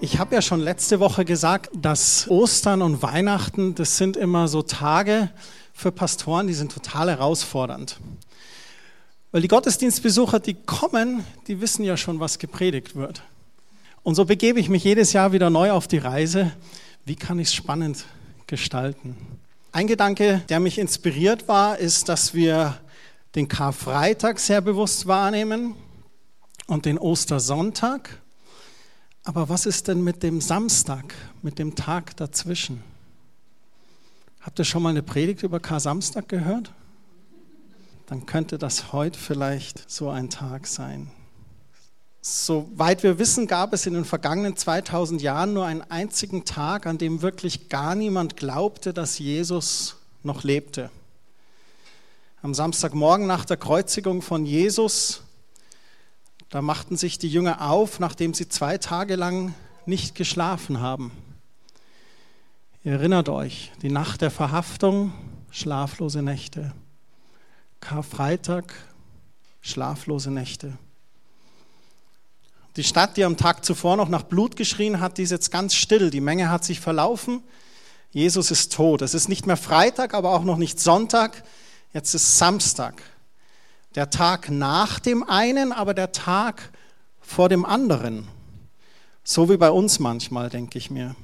Ich habe ja schon letzte Woche gesagt, dass Ostern und Weihnachten, das sind immer so Tage für Pastoren, die sind total herausfordernd. Weil die Gottesdienstbesucher, die kommen, die wissen ja schon, was gepredigt wird. Und so begebe ich mich jedes Jahr wieder neu auf die Reise. Wie kann ich es spannend gestalten? Ein Gedanke, der mich inspiriert war, ist, dass wir den Karfreitag sehr bewusst wahrnehmen und den Ostersonntag aber was ist denn mit dem Samstag, mit dem Tag dazwischen? Habt ihr schon mal eine Predigt über Kar-Samstag gehört? Dann könnte das heute vielleicht so ein Tag sein. Soweit wir wissen, gab es in den vergangenen 2000 Jahren nur einen einzigen Tag, an dem wirklich gar niemand glaubte, dass Jesus noch lebte. Am Samstagmorgen nach der Kreuzigung von Jesus da machten sich die Jünger auf, nachdem sie zwei Tage lang nicht geschlafen haben. Ihr erinnert euch, die Nacht der Verhaftung, schlaflose Nächte. Karfreitag, schlaflose Nächte. Die Stadt, die am Tag zuvor noch nach Blut geschrien hat, die ist jetzt ganz still. Die Menge hat sich verlaufen. Jesus ist tot. Es ist nicht mehr Freitag, aber auch noch nicht Sonntag. Jetzt ist Samstag. Der Tag nach dem einen, aber der Tag vor dem anderen. So wie bei uns manchmal, denke ich mir.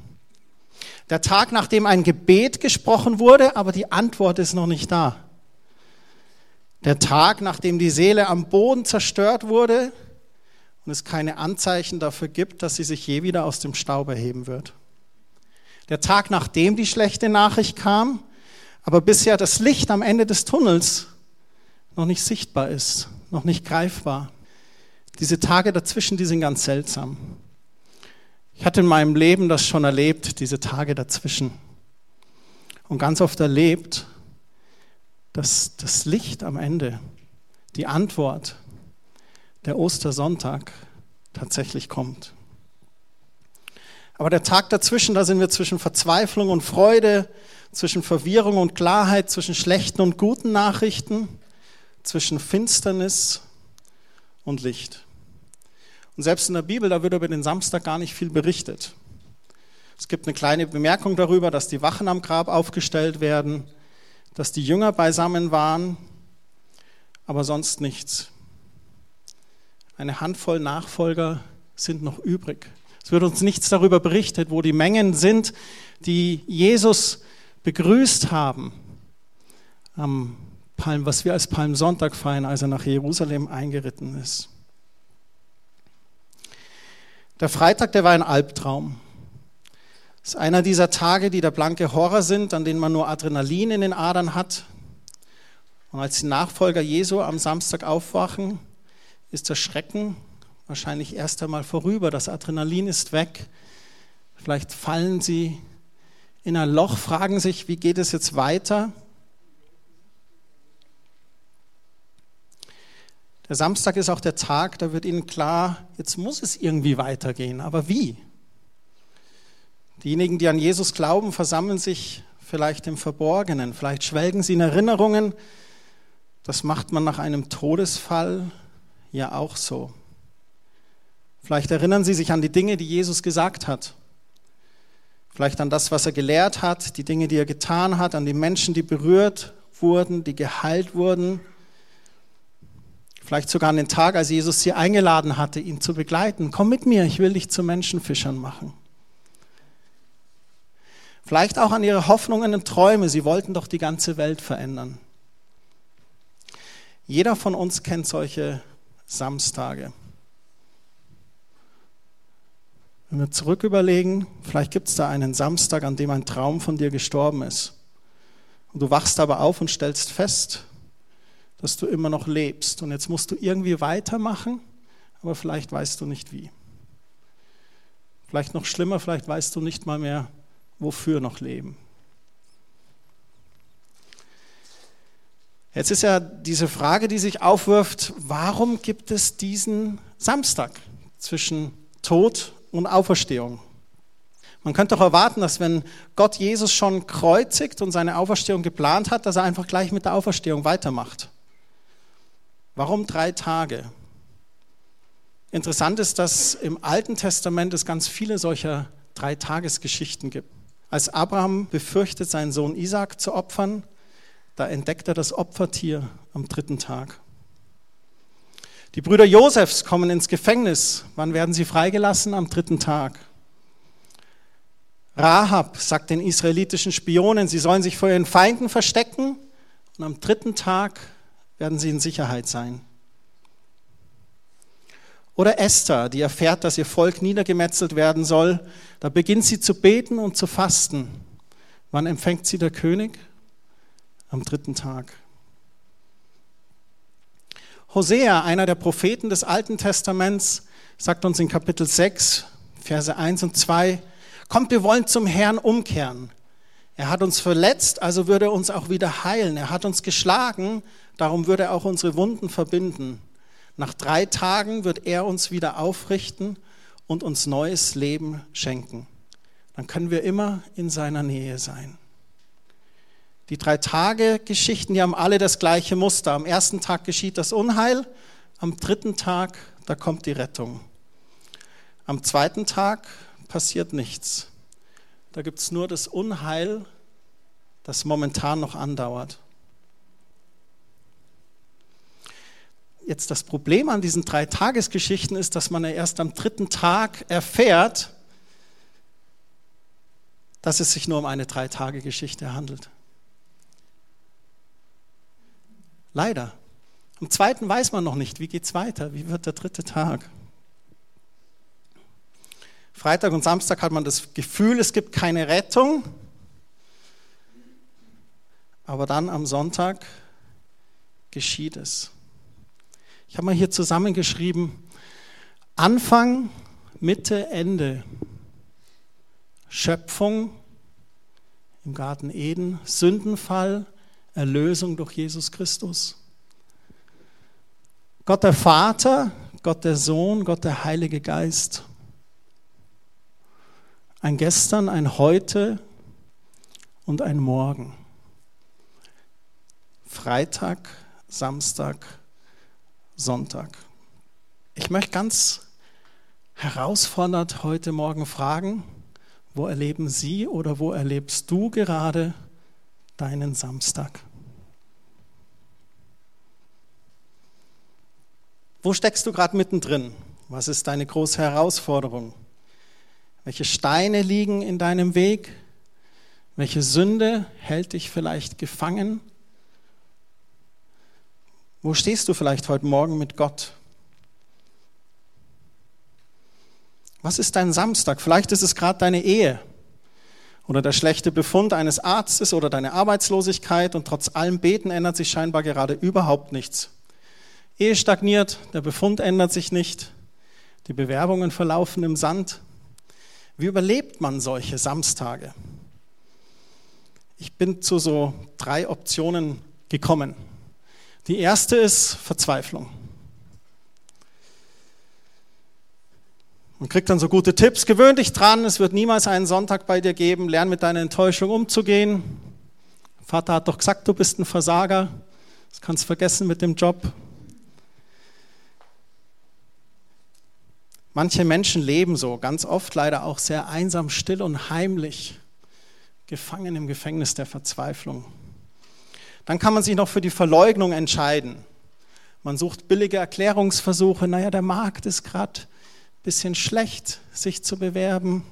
Der Tag, nachdem ein Gebet gesprochen wurde, aber die Antwort ist noch nicht da. Der Tag, nachdem die Seele am Boden zerstört wurde und es keine Anzeichen dafür gibt, dass sie sich je wieder aus dem Staub erheben wird. Der Tag, nachdem die schlechte Nachricht kam, aber bisher das Licht am Ende des Tunnels noch nicht sichtbar ist, noch nicht greifbar. Diese Tage dazwischen, die sind ganz seltsam. Ich hatte in meinem Leben das schon erlebt, diese Tage dazwischen. Und ganz oft erlebt, dass das Licht am Ende, die Antwort, der Ostersonntag tatsächlich kommt. Aber der Tag dazwischen, da sind wir zwischen Verzweiflung und Freude, zwischen Verwirrung und Klarheit, zwischen schlechten und guten Nachrichten zwischen Finsternis und Licht. Und selbst in der Bibel, da wird über den Samstag gar nicht viel berichtet. Es gibt eine kleine Bemerkung darüber, dass die Wachen am Grab aufgestellt werden, dass die Jünger beisammen waren, aber sonst nichts. Eine Handvoll Nachfolger sind noch übrig. Es wird uns nichts darüber berichtet, wo die Mengen sind, die Jesus begrüßt haben am Palm, was wir als Palmsonntag feiern, als er nach Jerusalem eingeritten ist. Der Freitag, der war ein Albtraum. Das ist einer dieser Tage, die der blanke Horror sind, an denen man nur Adrenalin in den Adern hat. Und als die Nachfolger Jesu am Samstag aufwachen, ist der Schrecken wahrscheinlich erst einmal vorüber. Das Adrenalin ist weg. Vielleicht fallen sie in ein Loch, fragen sich, wie geht es jetzt weiter? Der Samstag ist auch der Tag, da wird ihnen klar, jetzt muss es irgendwie weitergehen. Aber wie? Diejenigen, die an Jesus glauben, versammeln sich vielleicht im Verborgenen, vielleicht schwelgen sie in Erinnerungen. Das macht man nach einem Todesfall ja auch so. Vielleicht erinnern sie sich an die Dinge, die Jesus gesagt hat. Vielleicht an das, was er gelehrt hat, die Dinge, die er getan hat, an die Menschen, die berührt wurden, die geheilt wurden Vielleicht sogar an den Tag, als Jesus sie eingeladen hatte, ihn zu begleiten. Komm mit mir, ich will dich zu Menschenfischern machen. Vielleicht auch an ihre Hoffnungen und Träume. Sie wollten doch die ganze Welt verändern. Jeder von uns kennt solche Samstage. Wenn wir zurück überlegen, vielleicht gibt es da einen Samstag, an dem ein Traum von dir gestorben ist. Und du wachst aber auf und stellst fest, dass du immer noch lebst. Und jetzt musst du irgendwie weitermachen, aber vielleicht weißt du nicht wie. Vielleicht noch schlimmer, vielleicht weißt du nicht mal mehr, wofür noch leben. Jetzt ist ja diese Frage, die sich aufwirft, warum gibt es diesen Samstag zwischen Tod und Auferstehung? Man könnte doch erwarten, dass wenn Gott Jesus schon kreuzigt und seine Auferstehung geplant hat, dass er einfach gleich mit der Auferstehung weitermacht. Warum drei Tage? Interessant ist, dass im Alten Testament es ganz viele solcher Dreitagesgeschichten gibt. Als Abraham befürchtet, seinen Sohn Isaac zu opfern, da entdeckt er das Opfertier am dritten Tag. Die Brüder Josefs kommen ins Gefängnis. Wann werden sie freigelassen? Am dritten Tag. Rahab sagt den israelitischen Spionen, sie sollen sich vor ihren Feinden verstecken und am dritten Tag werden sie in Sicherheit sein. Oder Esther, die erfährt, dass ihr Volk niedergemetzelt werden soll. Da beginnt sie zu beten und zu fasten. Wann empfängt sie der König? Am dritten Tag. Hosea, einer der Propheten des Alten Testaments, sagt uns in Kapitel 6, Verse 1 und 2, kommt, wir wollen zum Herrn umkehren. Er hat uns verletzt, also würde er uns auch wieder heilen. Er hat uns geschlagen, darum würde er auch unsere Wunden verbinden. Nach drei Tagen wird er uns wieder aufrichten und uns neues Leben schenken. Dann können wir immer in seiner Nähe sein. Die drei Tage Geschichten, die haben alle das gleiche Muster. Am ersten Tag geschieht das Unheil, am dritten Tag, da kommt die Rettung. Am zweiten Tag passiert nichts. Da gibt es nur das Unheil, das momentan noch andauert. Jetzt das Problem an diesen drei Tagesgeschichten ist, dass man ja erst am dritten Tag erfährt, dass es sich nur um eine Drei-Tage-Geschichte handelt. Leider. Am zweiten weiß man noch nicht, wie geht es weiter, wie wird der dritte Tag. Freitag und Samstag hat man das Gefühl, es gibt keine Rettung. Aber dann am Sonntag geschieht es. Ich habe mal hier zusammengeschrieben, Anfang, Mitte, Ende. Schöpfung im Garten Eden, Sündenfall, Erlösung durch Jesus Christus. Gott der Vater, Gott der Sohn, Gott der Heilige Geist. Ein Gestern, ein Heute und ein Morgen. Freitag, Samstag, Sonntag. Ich möchte ganz herausfordernd heute Morgen fragen, wo erleben Sie oder wo erlebst du gerade deinen Samstag? Wo steckst du gerade mittendrin? Was ist deine große Herausforderung? Welche Steine liegen in deinem Weg? Welche Sünde hält dich vielleicht gefangen? Wo stehst du vielleicht heute Morgen mit Gott? Was ist dein Samstag? Vielleicht ist es gerade deine Ehe oder der schlechte Befund eines Arztes oder deine Arbeitslosigkeit und trotz allem Beten ändert sich scheinbar gerade überhaupt nichts. Ehe stagniert, der Befund ändert sich nicht, die Bewerbungen verlaufen im Sand. Wie überlebt man solche Samstage? Ich bin zu so drei Optionen gekommen. Die erste ist Verzweiflung. Man kriegt dann so gute Tipps, gewöhn dich dran, es wird niemals einen Sonntag bei dir geben, lern mit deiner Enttäuschung umzugehen. Vater hat doch gesagt, du bist ein Versager, das kannst vergessen mit dem Job. Manche Menschen leben so, ganz oft leider auch sehr einsam, still und heimlich, gefangen im Gefängnis der Verzweiflung. Dann kann man sich noch für die Verleugnung entscheiden. Man sucht billige Erklärungsversuche. Naja, der Markt ist gerade ein bisschen schlecht, sich zu bewerben.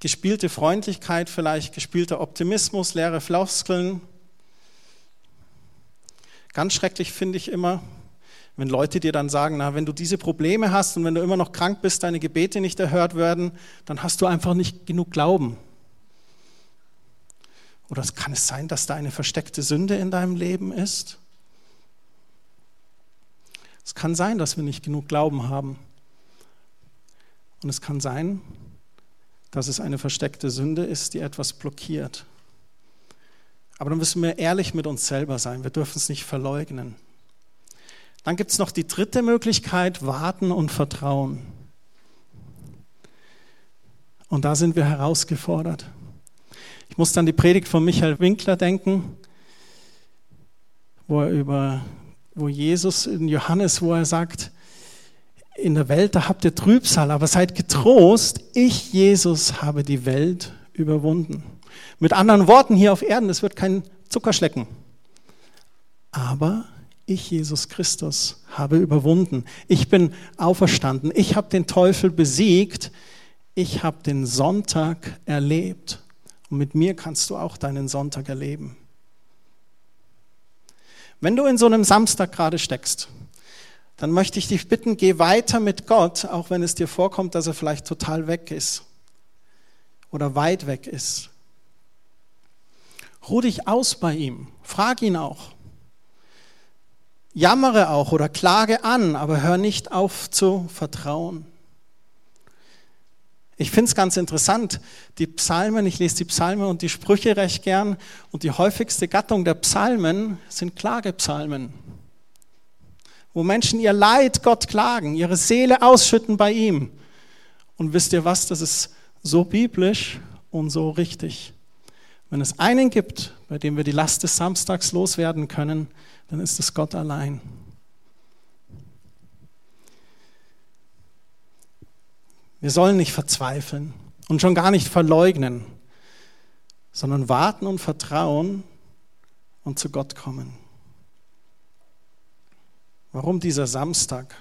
Gespielte Freundlichkeit vielleicht, gespielter Optimismus, leere Floskeln. Ganz schrecklich finde ich immer, wenn Leute dir dann sagen, na, wenn du diese Probleme hast und wenn du immer noch krank bist, deine Gebete nicht erhört werden, dann hast du einfach nicht genug Glauben. Oder kann es sein, dass da eine versteckte Sünde in deinem Leben ist? Es kann sein, dass wir nicht genug Glauben haben. Und es kann sein, dass es eine versteckte Sünde ist, die etwas blockiert. Aber dann müssen wir ehrlich mit uns selber sein. Wir dürfen es nicht verleugnen. Dann gibt es noch die dritte Möglichkeit, warten und vertrauen. Und da sind wir herausgefordert. Ich muss dann die Predigt von Michael Winkler denken, wo er über wo Jesus in Johannes, wo er sagt, in der Welt, da habt ihr Trübsal, aber seid getrost, ich, Jesus, habe die Welt überwunden. Mit anderen Worten, hier auf Erden, es wird kein Zuckerschlecken. Aber ich, Jesus Christus, habe überwunden. Ich bin auferstanden. Ich habe den Teufel besiegt. Ich habe den Sonntag erlebt. Und mit mir kannst du auch deinen Sonntag erleben. Wenn du in so einem Samstag gerade steckst, dann möchte ich dich bitten, geh weiter mit Gott, auch wenn es dir vorkommt, dass er vielleicht total weg ist oder weit weg ist. Ruh dich aus bei ihm, frag ihn auch. Jammere auch oder klage an, aber hör nicht auf zu vertrauen. Ich finde es ganz interessant, die Psalmen, ich lese die Psalmen und die Sprüche recht gern und die häufigste Gattung der Psalmen sind Klagepsalmen, wo Menschen ihr Leid Gott klagen, ihre Seele ausschütten bei ihm. Und wisst ihr was, das ist so biblisch und so richtig. Wenn es einen gibt, bei dem wir die Last des Samstags loswerden können, dann ist es Gott allein. Wir sollen nicht verzweifeln und schon gar nicht verleugnen, sondern warten und vertrauen und zu Gott kommen. Warum dieser Samstag?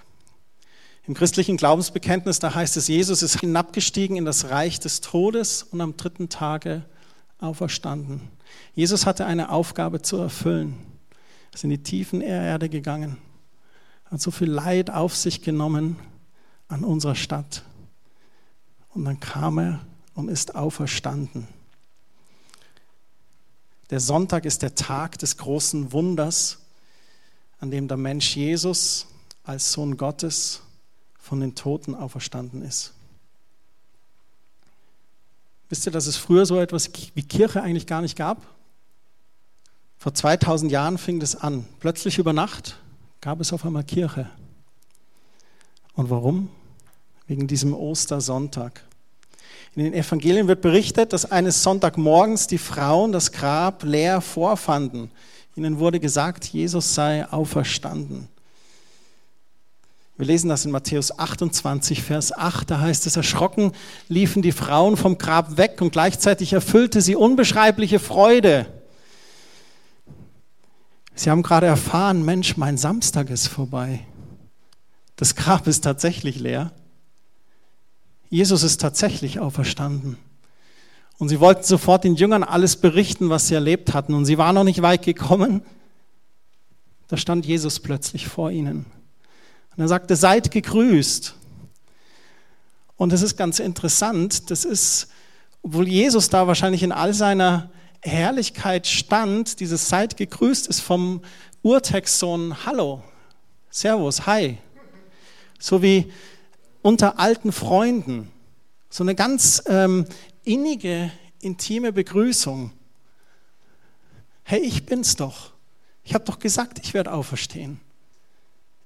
Im christlichen Glaubensbekenntnis, da heißt es, Jesus ist hinabgestiegen in das Reich des Todes und am dritten Tage auferstanden. Jesus hatte eine Aufgabe zu erfüllen. Ist in die Tiefen der Erde gegangen, hat so viel Leid auf sich genommen an unserer Stadt. Und dann kam er und ist auferstanden. Der Sonntag ist der Tag des großen Wunders, an dem der Mensch Jesus als Sohn Gottes von den Toten auferstanden ist. Wisst ihr, dass es früher so etwas wie Kirche eigentlich gar nicht gab? Vor 2000 Jahren fing das an. Plötzlich über Nacht gab es auf einmal Kirche. Und warum? wegen diesem Ostersonntag. In den Evangelien wird berichtet, dass eines Sonntagmorgens die Frauen das Grab leer vorfanden. Ihnen wurde gesagt, Jesus sei auferstanden. Wir lesen das in Matthäus 28, Vers 8. Da heißt es, erschrocken liefen die Frauen vom Grab weg und gleichzeitig erfüllte sie unbeschreibliche Freude. Sie haben gerade erfahren, Mensch, mein Samstag ist vorbei. Das Grab ist tatsächlich leer. Jesus ist tatsächlich auferstanden. Und sie wollten sofort den Jüngern alles berichten, was sie erlebt hatten. Und sie waren noch nicht weit gekommen. Da stand Jesus plötzlich vor ihnen. Und er sagte, seid gegrüßt. Und das ist ganz interessant. Das ist, obwohl Jesus da wahrscheinlich in all seiner Herrlichkeit stand, dieses seid gegrüßt ist vom Urtext so ein Hallo, Servus, Hi. So wie unter alten Freunden. So eine ganz ähm, innige, intime Begrüßung. Hey, ich bin's doch. Ich habe doch gesagt, ich werde auferstehen.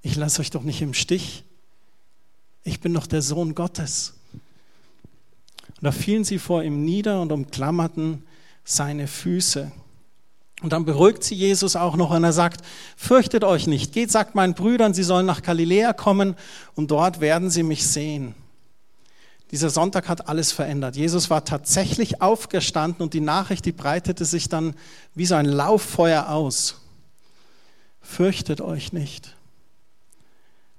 Ich lasse euch doch nicht im Stich. Ich bin doch der Sohn Gottes. Und da fielen sie vor ihm nieder und umklammerten seine Füße. Und dann beruhigt sie Jesus auch noch und er sagt, fürchtet euch nicht, geht, sagt meinen Brüdern, sie sollen nach Galiläa kommen und dort werden sie mich sehen. Dieser Sonntag hat alles verändert. Jesus war tatsächlich aufgestanden und die Nachricht, die breitete sich dann wie so ein Lauffeuer aus. Fürchtet euch nicht.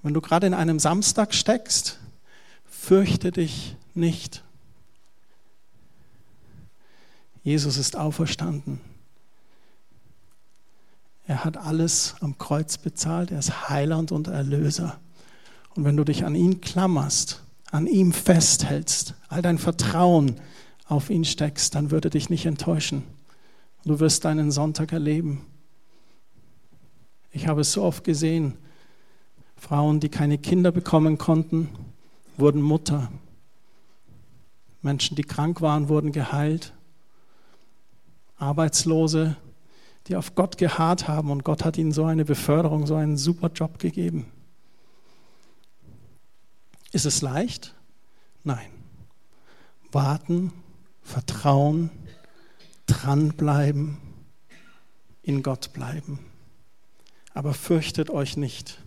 Wenn du gerade in einem Samstag steckst, fürchte dich nicht. Jesus ist auferstanden. Er hat alles am Kreuz bezahlt. Er ist Heiland und Erlöser. Und wenn du dich an ihn klammerst, an ihm festhältst, all dein Vertrauen auf ihn steckst, dann würde dich nicht enttäuschen. Du wirst deinen Sonntag erleben. Ich habe es so oft gesehen. Frauen, die keine Kinder bekommen konnten, wurden Mutter. Menschen, die krank waren, wurden geheilt. Arbeitslose die auf Gott geharrt haben und Gott hat ihnen so eine Beförderung, so einen super Job gegeben. Ist es leicht? Nein. Warten, vertrauen, dranbleiben, in Gott bleiben. aber fürchtet euch nicht.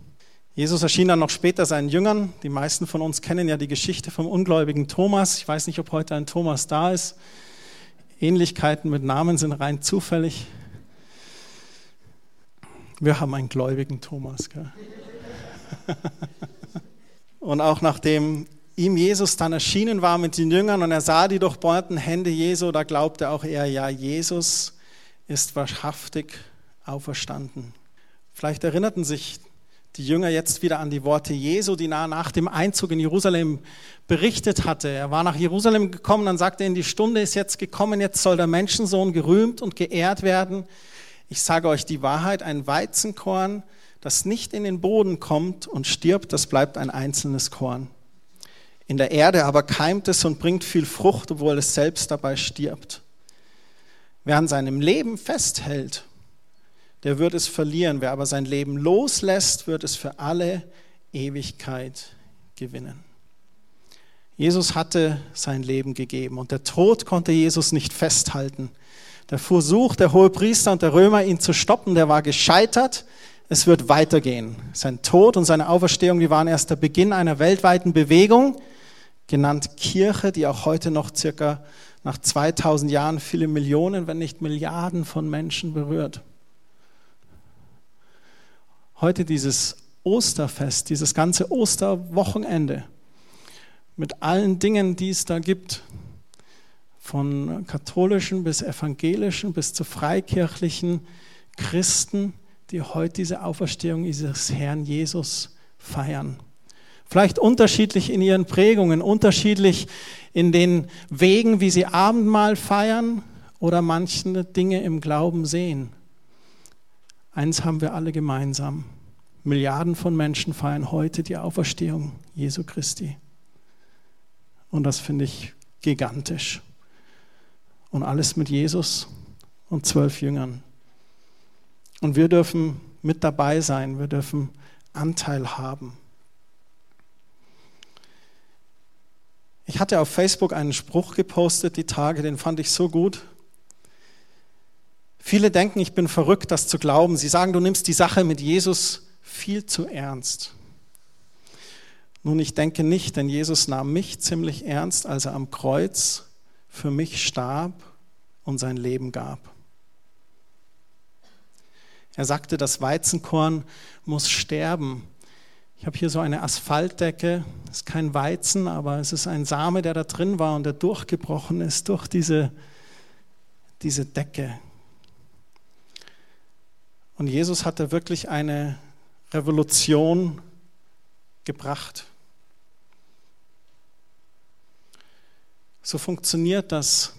Jesus erschien dann noch später seinen Jüngern. Die meisten von uns kennen ja die Geschichte vom ungläubigen Thomas. Ich weiß nicht, ob heute ein Thomas da ist. Ähnlichkeiten mit Namen sind rein zufällig. Wir haben einen gläubigen Thomas. Gell? Und auch nachdem ihm Jesus dann erschienen war mit den Jüngern und er sah die durchbohrten Hände Jesu, da glaubte auch er, ja, Jesus ist wahrhaftig auferstanden. Vielleicht erinnerten sich die Jünger jetzt wieder an die Worte Jesu, die nach dem Einzug in Jerusalem berichtet hatte. Er war nach Jerusalem gekommen, dann sagte er, die Stunde ist jetzt gekommen, jetzt soll der Menschensohn gerühmt und geehrt werden. Ich sage euch die Wahrheit, ein Weizenkorn, das nicht in den Boden kommt und stirbt, das bleibt ein einzelnes Korn. In der Erde aber keimt es und bringt viel Frucht, obwohl es selbst dabei stirbt. Wer an seinem Leben festhält, der wird es verlieren. Wer aber sein Leben loslässt, wird es für alle Ewigkeit gewinnen. Jesus hatte sein Leben gegeben und der Tod konnte Jesus nicht festhalten. Der Versuch der Hohepriester und der Römer, ihn zu stoppen, der war gescheitert. Es wird weitergehen. Sein Tod und seine Auferstehung, die waren erst der Beginn einer weltweiten Bewegung, genannt Kirche, die auch heute noch circa nach 2000 Jahren viele Millionen, wenn nicht Milliarden von Menschen berührt. Heute dieses Osterfest, dieses ganze Osterwochenende mit allen Dingen, die es da gibt, von katholischen bis evangelischen bis zu freikirchlichen Christen, die heute diese Auferstehung dieses Herrn Jesus feiern. Vielleicht unterschiedlich in ihren Prägungen, unterschiedlich in den Wegen, wie sie Abendmahl feiern oder manche Dinge im Glauben sehen. Eins haben wir alle gemeinsam. Milliarden von Menschen feiern heute die Auferstehung Jesu Christi. Und das finde ich gigantisch. Und alles mit Jesus und zwölf Jüngern. Und wir dürfen mit dabei sein, wir dürfen Anteil haben. Ich hatte auf Facebook einen Spruch gepostet die Tage, den fand ich so gut. Viele denken, ich bin verrückt, das zu glauben. Sie sagen, du nimmst die Sache mit Jesus viel zu ernst. Nun, ich denke nicht, denn Jesus nahm mich ziemlich ernst, als er am Kreuz für mich starb und sein Leben gab. Er sagte, das Weizenkorn muss sterben, ich habe hier so eine Asphaltdecke, das ist kein Weizen, aber es ist ein Same, der da drin war und der durchgebrochen ist durch diese, diese Decke. Und Jesus hat da wirklich eine Revolution gebracht. So funktioniert das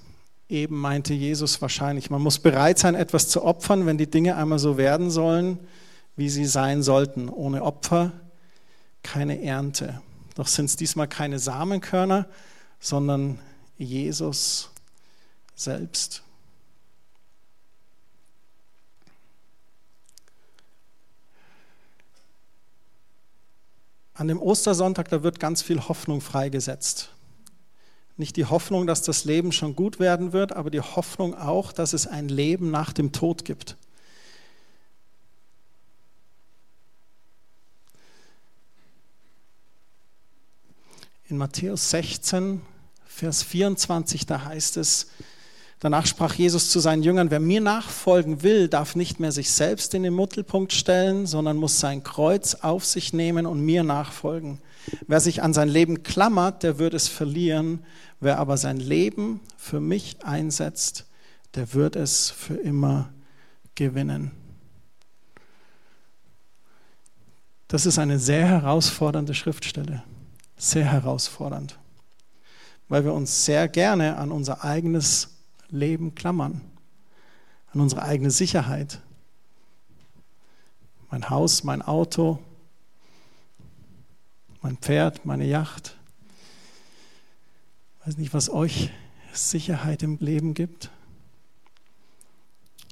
eben, meinte Jesus wahrscheinlich. Man muss bereit sein, etwas zu opfern, wenn die Dinge einmal so werden sollen, wie sie sein sollten. Ohne Opfer keine Ernte. Doch sind es diesmal keine Samenkörner, sondern Jesus selbst. An dem Ostersonntag, da wird ganz viel Hoffnung freigesetzt. Nicht die Hoffnung, dass das Leben schon gut werden wird, aber die Hoffnung auch, dass es ein Leben nach dem Tod gibt. In Matthäus 16, Vers 24, da heißt es, danach sprach Jesus zu seinen Jüngern, wer mir nachfolgen will, darf nicht mehr sich selbst in den Mittelpunkt stellen, sondern muss sein Kreuz auf sich nehmen und mir nachfolgen. Wer sich an sein Leben klammert, der wird es verlieren. Wer aber sein Leben für mich einsetzt, der wird es für immer gewinnen. Das ist eine sehr herausfordernde Schriftstelle sehr herausfordernd, weil wir uns sehr gerne an unser eigenes Leben klammern, an unsere eigene Sicherheit. Mein Haus, mein Auto, mein Pferd, meine Yacht. Ich weiß nicht, was euch Sicherheit im Leben gibt.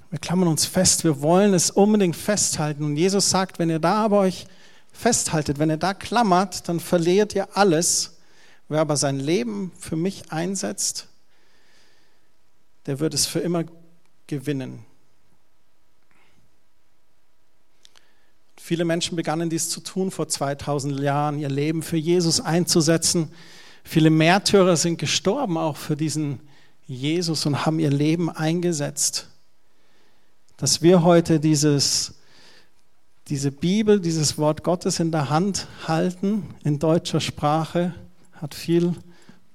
Wir klammern uns fest, wir wollen es unbedingt festhalten. Und Jesus sagt, wenn ihr da aber euch festhaltet, wenn ihr da klammert, dann verliert ihr alles. Wer aber sein Leben für mich einsetzt, der wird es für immer gewinnen. Viele Menschen begannen dies zu tun vor 2000 Jahren, ihr Leben für Jesus einzusetzen. Viele Märtyrer sind gestorben auch für diesen Jesus und haben ihr Leben eingesetzt. Dass wir heute dieses, diese Bibel, dieses Wort Gottes in der Hand halten, in deutscher Sprache, hat viel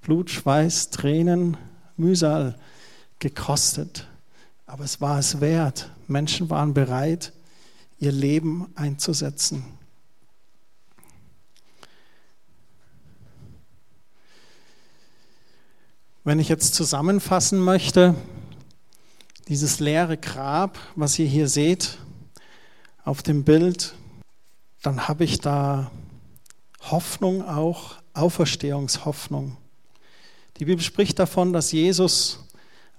Blut, Schweiß, Tränen, Mühsal gekostet. Aber es war es wert. Menschen waren bereit, ihr Leben einzusetzen. Wenn ich jetzt zusammenfassen möchte, dieses leere Grab, was ihr hier seht auf dem Bild, dann habe ich da Hoffnung auch, Auferstehungshoffnung. Die Bibel spricht davon, dass Jesus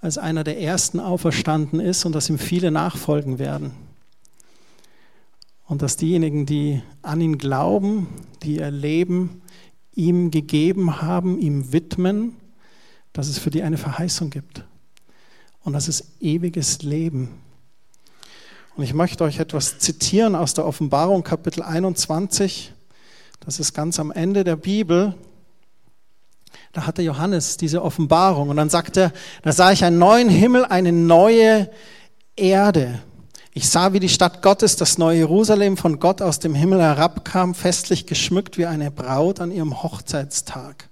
als einer der ersten auferstanden ist und dass ihm viele nachfolgen werden. Und dass diejenigen, die an ihn glauben, die ihr Leben ihm gegeben haben, ihm widmen, dass es für die eine Verheißung gibt. Und das ist ewiges Leben. Und ich möchte euch etwas zitieren aus der Offenbarung Kapitel 21. Das ist ganz am Ende der Bibel. Da hatte Johannes diese Offenbarung und dann sagt er, da sah ich einen neuen Himmel, eine neue Erde. Ich sah, wie die Stadt Gottes, das neue Jerusalem von Gott aus dem Himmel herabkam, festlich geschmückt wie eine Braut an ihrem Hochzeitstag.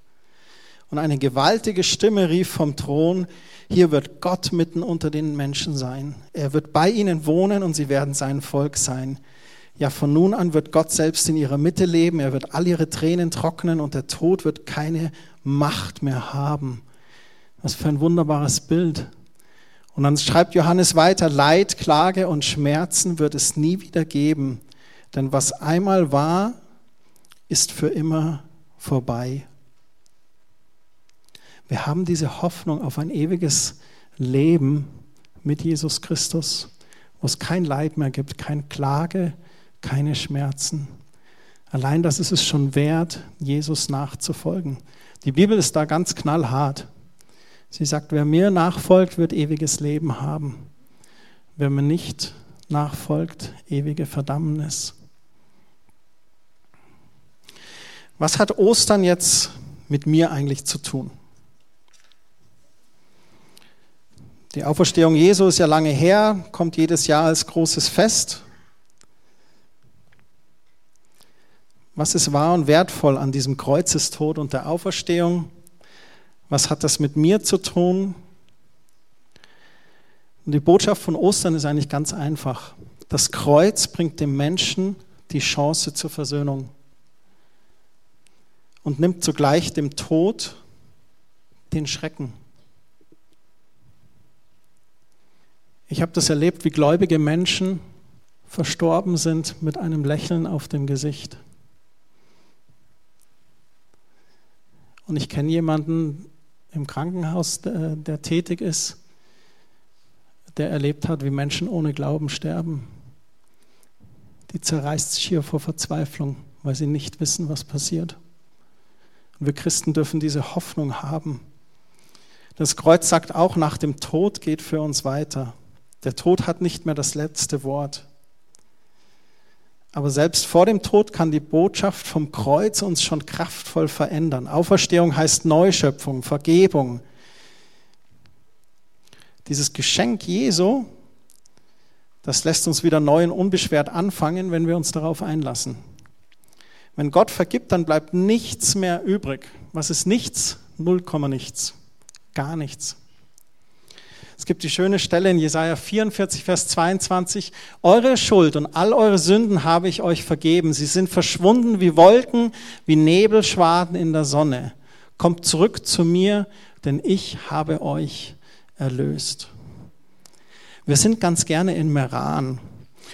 Und eine gewaltige Stimme rief vom Thron, hier wird Gott mitten unter den Menschen sein. Er wird bei ihnen wohnen und sie werden sein Volk sein. Ja, von nun an wird Gott selbst in ihrer Mitte leben. Er wird all ihre Tränen trocknen und der Tod wird keine Macht mehr haben. Was für ein wunderbares Bild. Und dann schreibt Johannes weiter, Leid, Klage und Schmerzen wird es nie wieder geben, denn was einmal war, ist für immer vorbei. Wir haben diese Hoffnung auf ein ewiges Leben mit Jesus Christus, wo es kein Leid mehr gibt, keine Klage, keine Schmerzen. Allein das ist es schon wert, Jesus nachzufolgen. Die Bibel ist da ganz knallhart. Sie sagt, wer mir nachfolgt, wird ewiges Leben haben. Wer mir nicht nachfolgt, ewige Verdammnis. Was hat Ostern jetzt mit mir eigentlich zu tun? Die Auferstehung Jesu ist ja lange her, kommt jedes Jahr als großes Fest. Was ist wahr und wertvoll an diesem Kreuzestod und der Auferstehung? Was hat das mit mir zu tun? Und die Botschaft von Ostern ist eigentlich ganz einfach. Das Kreuz bringt dem Menschen die Chance zur Versöhnung und nimmt zugleich dem Tod den Schrecken. Ich habe das erlebt, wie gläubige Menschen verstorben sind mit einem Lächeln auf dem Gesicht. Und ich kenne jemanden im Krankenhaus, der, der, tätig ist, der erlebt hat, wie Menschen ohne Glauben sterben. Die zerreißt sich hier vor Verzweiflung, weil sie nicht wissen, was passiert. Und wir Christen dürfen diese Hoffnung haben. Das Kreuz sagt auch, nach dem Tod geht für uns weiter. Der Tod hat nicht mehr das letzte Wort. Aber selbst vor dem Tod kann die Botschaft vom Kreuz uns schon kraftvoll verändern. Auferstehung heißt Neuschöpfung, Vergebung. Dieses Geschenk Jesu, das lässt uns wieder neu und unbeschwert anfangen, wenn wir uns darauf einlassen. Wenn Gott vergibt, dann bleibt nichts mehr übrig. Was ist nichts? Null nichts. Gar nichts. Es gibt die schöne Stelle in Jesaja 44, Vers 22. Eure Schuld und all eure Sünden habe ich euch vergeben. Sie sind verschwunden wie Wolken, wie Nebelschwaden in der Sonne. Kommt zurück zu mir, denn ich habe euch erlöst. Wir sind ganz gerne in Meran.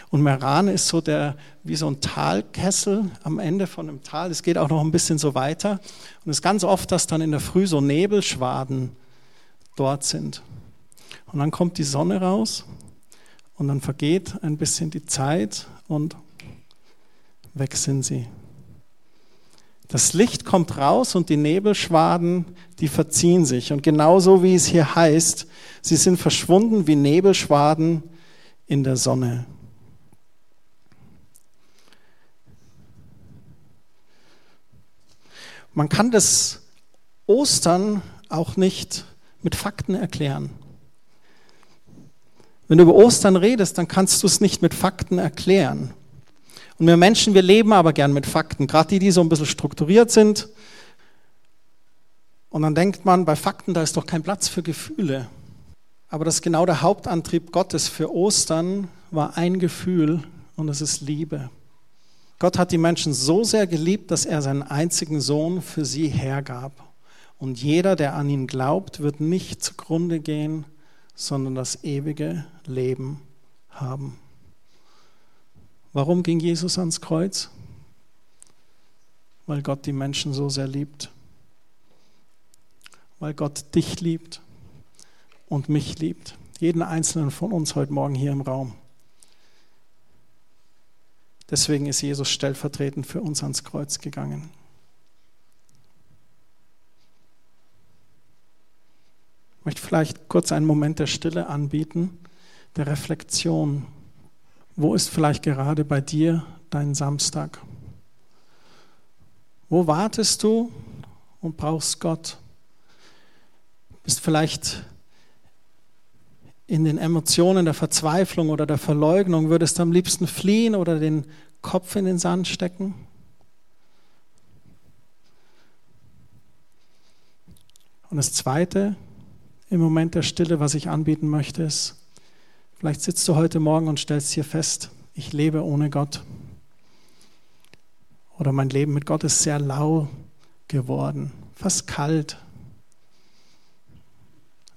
Und Meran ist so der, wie so ein Talkessel am Ende von einem Tal. Es geht auch noch ein bisschen so weiter. Und es ist ganz oft, dass dann in der Früh so Nebelschwaden dort sind. Und dann kommt die Sonne raus und dann vergeht ein bisschen die Zeit und weg sind sie. Das Licht kommt raus und die Nebelschwaden, die verziehen sich. Und genauso wie es hier heißt, sie sind verschwunden wie Nebelschwaden in der Sonne. Man kann das Ostern auch nicht mit Fakten erklären. Wenn du über Ostern redest, dann kannst du es nicht mit Fakten erklären. Und wir Menschen, wir leben aber gern mit Fakten, gerade die, die so ein bisschen strukturiert sind. Und dann denkt man, bei Fakten, da ist doch kein Platz für Gefühle. Aber das ist genau der Hauptantrieb Gottes für Ostern, war ein Gefühl und es ist Liebe. Gott hat die Menschen so sehr geliebt, dass er seinen einzigen Sohn für sie hergab. Und jeder, der an ihn glaubt, wird nicht zugrunde gehen, sondern das ewige Leben haben. Warum ging Jesus ans Kreuz? Weil Gott die Menschen so sehr liebt. Weil Gott dich liebt und mich liebt. Jeden einzelnen von uns heute Morgen hier im Raum. Deswegen ist Jesus stellvertretend für uns ans Kreuz gegangen. Möchte vielleicht kurz einen Moment der Stille anbieten, der Reflexion. Wo ist vielleicht gerade bei dir dein Samstag? Wo wartest du und brauchst Gott? Bist vielleicht in den Emotionen der Verzweiflung oder der Verleugnung, würdest du am liebsten fliehen oder den Kopf in den Sand stecken? Und das Zweite im Moment der Stille, was ich anbieten möchte, ist, Vielleicht sitzt du heute Morgen und stellst hier fest, ich lebe ohne Gott. Oder mein Leben mit Gott ist sehr lau geworden, fast kalt.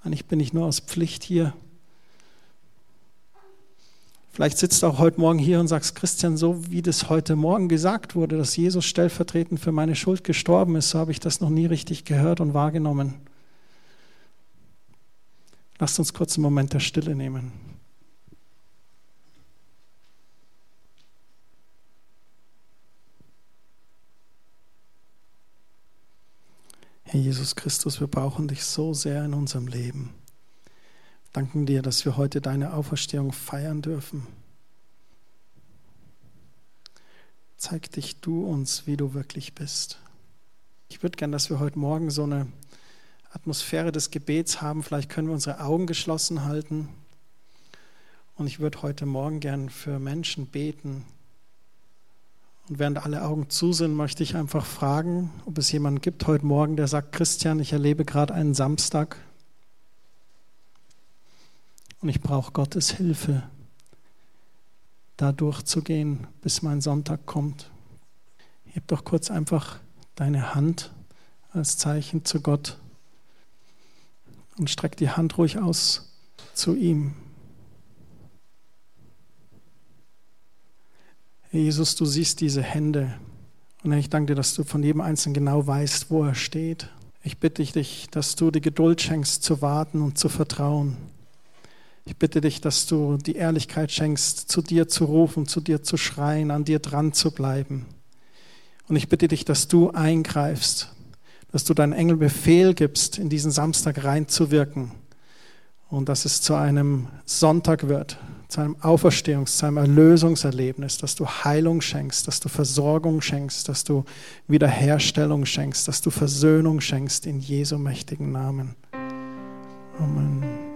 Eigentlich bin ich nur aus Pflicht hier. Vielleicht sitzt du auch heute Morgen hier und sagst, Christian, so wie das heute Morgen gesagt wurde, dass Jesus stellvertretend für meine Schuld gestorben ist, so habe ich das noch nie richtig gehört und wahrgenommen. Lasst uns kurz einen Moment der Stille nehmen. Herr Jesus Christus, wir brauchen dich so sehr in unserem Leben. Danken dir, dass wir heute deine Auferstehung feiern dürfen. Zeig dich du uns, wie du wirklich bist. Ich würde gern, dass wir heute Morgen so eine Atmosphäre des Gebets haben. Vielleicht können wir unsere Augen geschlossen halten. Und ich würde heute Morgen gern für Menschen beten, und während alle Augen zu sind, möchte ich einfach fragen, ob es jemanden gibt heute Morgen, der sagt, Christian, ich erlebe gerade einen Samstag und ich brauche Gottes Hilfe, da durchzugehen, bis mein Sonntag kommt. Heb doch kurz einfach deine Hand als Zeichen zu Gott und streck die Hand ruhig aus zu ihm. Jesus, du siehst diese Hände. Und ich danke dir, dass du von jedem Einzelnen genau weißt, wo er steht. Ich bitte dich, dass du die Geduld schenkst, zu warten und zu vertrauen. Ich bitte dich, dass du die Ehrlichkeit schenkst, zu dir zu rufen, zu dir zu schreien, an dir dran zu bleiben. Und ich bitte dich, dass du eingreifst, dass du deinen Engel Befehl gibst, in diesen Samstag reinzuwirken und dass es zu einem Sonntag wird, zu einem Auferstehungs-, zu einem Erlösungserlebnis, dass du Heilung schenkst, dass du Versorgung schenkst, dass du Wiederherstellung schenkst, dass du Versöhnung schenkst in Jesu mächtigen Namen. Amen.